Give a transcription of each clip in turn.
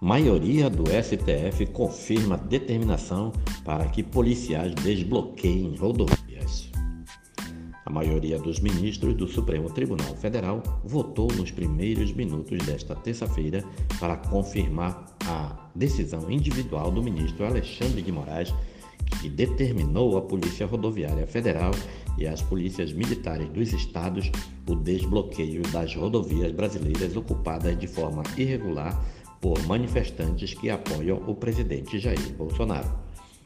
Maioria do STF confirma determinação para que policiais desbloqueiem rodovias. A maioria dos ministros do Supremo Tribunal Federal votou nos primeiros minutos desta terça-feira para confirmar a decisão individual do ministro Alexandre de Moraes, que determinou à Polícia Rodoviária Federal e às polícias militares dos estados o desbloqueio das rodovias brasileiras ocupadas de forma irregular por manifestantes que apoiam o presidente Jair Bolsonaro.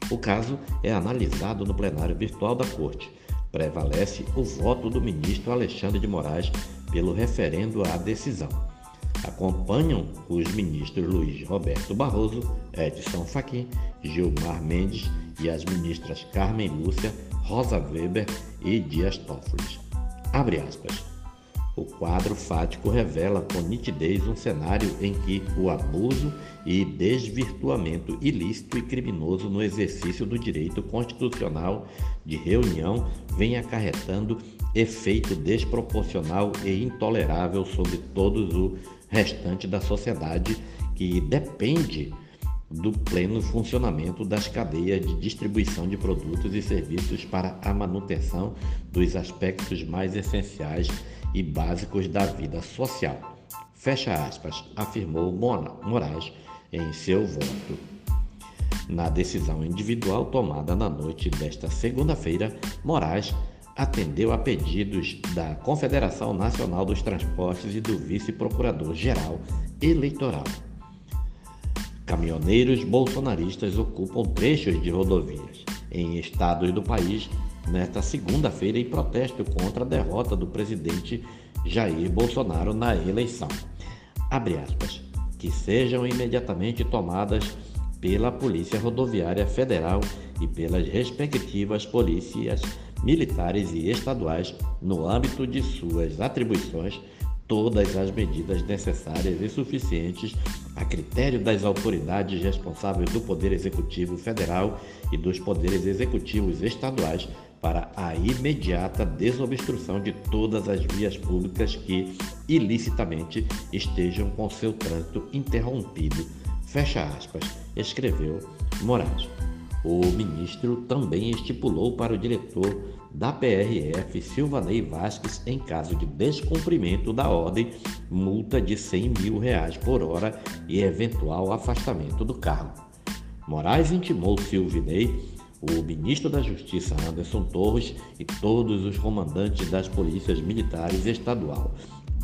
O caso é analisado no plenário virtual da Corte. Prevalece o voto do ministro Alexandre de Moraes pelo referendo à decisão. Acompanham os ministros Luiz Roberto Barroso, Edson Fachin, Gilmar Mendes e as ministras Carmen Lúcia, Rosa Weber e Dias Toffoli. Abre aspas. O quadro fático revela com nitidez um cenário em que o abuso e desvirtuamento ilícito e criminoso no exercício do direito constitucional de reunião vem acarretando efeito desproporcional e intolerável sobre todos o restante da sociedade que depende do pleno funcionamento das cadeias de distribuição de produtos e serviços para a manutenção dos aspectos mais essenciais e básicos da vida social. Fecha aspas, afirmou Moraes em seu voto. Na decisão individual tomada na noite desta segunda-feira, Moraes atendeu a pedidos da Confederação Nacional dos Transportes e do Vice-Procurador-Geral Eleitoral. Caminhoneiros bolsonaristas ocupam trechos de rodovias em estados do país nesta segunda-feira em protesto contra a derrota do presidente Jair Bolsonaro na eleição. Abre aspas. Que sejam imediatamente tomadas pela Polícia Rodoviária Federal e pelas respectivas polícias militares e estaduais, no âmbito de suas atribuições, todas as medidas necessárias e suficientes a critério das autoridades responsáveis do Poder Executivo Federal e dos poderes executivos estaduais para a imediata desobstrução de todas as vias públicas que ilicitamente estejam com seu trânsito interrompido. Fecha aspas, escreveu Moraes. O ministro também estipulou para o diretor da PRF, Silvanei Vasques, em caso de descumprimento da ordem, multa de 100 mil reais por hora e eventual afastamento do cargo. Moraes intimou Silvinei o ministro da Justiça Anderson Torres e todos os comandantes das polícias militares estadual,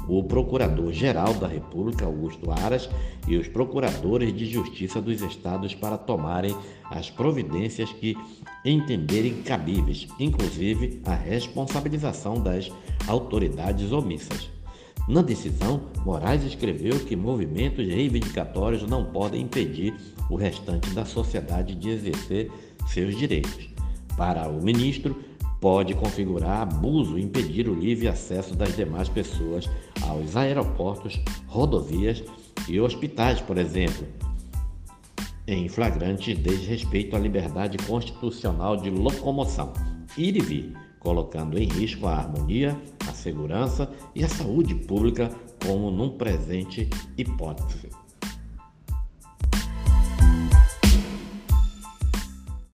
o Procurador-Geral da República Augusto Aras e os procuradores de justiça dos estados para tomarem as providências que entenderem cabíveis, inclusive a responsabilização das autoridades omissas. Na decisão, Moraes escreveu que movimentos reivindicatórios não podem impedir o restante da sociedade de exercer seus direitos. Para o ministro, pode configurar abuso e impedir o livre acesso das demais pessoas aos aeroportos, rodovias e hospitais, por exemplo, em flagrante desrespeito à liberdade constitucional de locomoção, ir e vir, colocando em risco a harmonia, a segurança e a saúde pública como num presente hipótese.